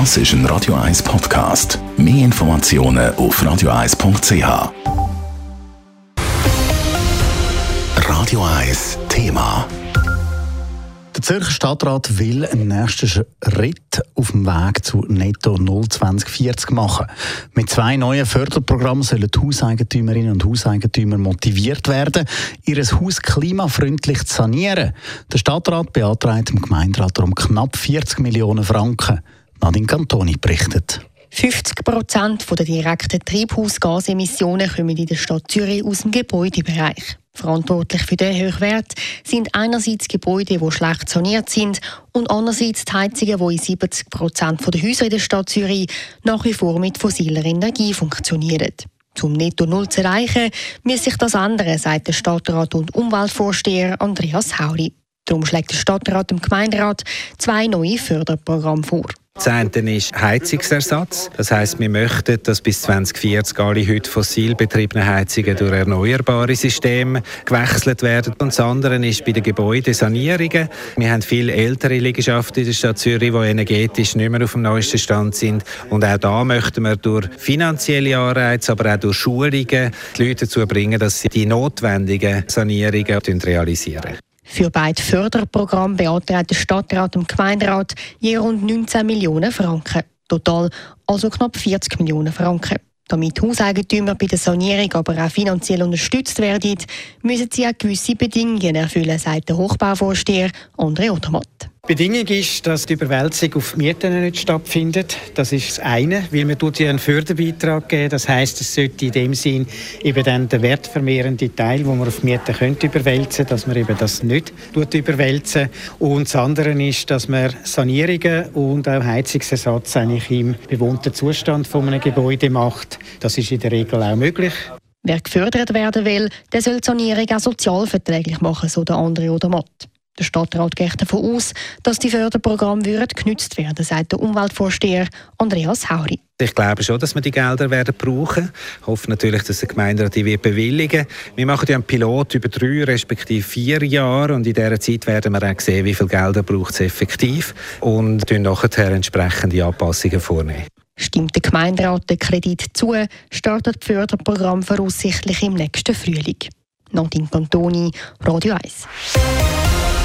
Das ist ein Radio 1 Podcast. Mehr Informationen auf radio1.ch. Radio 1 Thema. Der Zürcher Stadtrat will einen nächsten Schritt auf dem Weg zu Netto 0 2040 machen. Mit zwei neuen Förderprogrammen sollen die Hauseigentümerinnen und Hauseigentümer motiviert werden, ihr Haus klimafreundlich zu sanieren. Der Stadtrat beantragt dem Gemeinderat um knapp 40 Millionen Franken. Nadine Cantoni berichtet. 50 Prozent der direkten Treibhausgasemissionen kommen in der Stadt Zürich aus dem Gebäudebereich. Verantwortlich für diesen Hochwert sind einerseits Gebäude, die schlecht saniert sind und andererseits die Heizungen, die in 70 Prozent der Häuser in der Stadt Zürich nach wie vor mit fossiler Energie funktionieren. Zum Netto Null zu erreichen, muss sich das ändern, sagt der Stadtrat und Umweltvorsteher Andreas Hauri. Darum schlägt der Stadtrat dem Gemeinderat zwei neue Förderprogramme vor. Das eine ist Heizungsersatz. Das heißt, wir möchten, dass bis 2040 alle heute fossil betriebenen Heizungen durch erneuerbare Systeme gewechselt werden. Und das andere ist bei den Gebäudesanierungen. Wir haben viele ältere Liegenschaften in der Stadt Zürich, die energetisch nicht mehr auf dem neuesten Stand sind. Und auch da möchten wir durch finanzielle Anreize, aber auch durch Schulungen die Leute dazu bringen, dass sie die notwendigen Sanierungen realisieren. Für beide Förderprogramme beantragt der Stadtrat und Gemeinderat je rund 19 Millionen Franken. Total also knapp 40 Millionen Franken. Damit Hauseigentümer bei der Sanierung aber auch finanziell unterstützt werden, müssen sie auch gewisse Bedingungen erfüllen, sagt der Hochbauvorsteher André Odermatt. Bedingung ist, dass die Überwälzung auf Mieten nicht stattfindet. Das ist das eine, weil man tut ja einen Förderbeitrag geben. Das heißt, es sollte in dem Sinn eben dann der wertvermehrende Teil, wo man auf Mieten könnte überwälzen, dass man eben das nicht tut überwälzen. Und das andere ist, dass man Sanierungen und auch Heizungsersatz eigentlich im bewohnten Zustand von einem Gebäude macht. Das ist in der Regel auch möglich. Wer gefördert werden will, der soll die Sanierung auch sozialverträglich machen, so der andere oder Matt. Der Stadtrat geht davon aus, dass die Förderprogramme genutzt werden, sagt der Umweltvorsteher Andreas Hauri. Ich glaube schon, dass wir die Gelder werden brauchen. Ich hoffe natürlich, dass die Gemeinde die wird bewilligen. Wir machen ja einen Pilot über drei respektive vier Jahre und in dieser Zeit werden wir auch sehen, wie viel Gelder braucht es effektiv und nachher entsprechende Anpassungen vornehmen. Stimmt der Gemeinderat den Kredit zu, startet das Förderprogramm voraussichtlich im nächsten Frühling. Nadine Cantoni, Radio 1.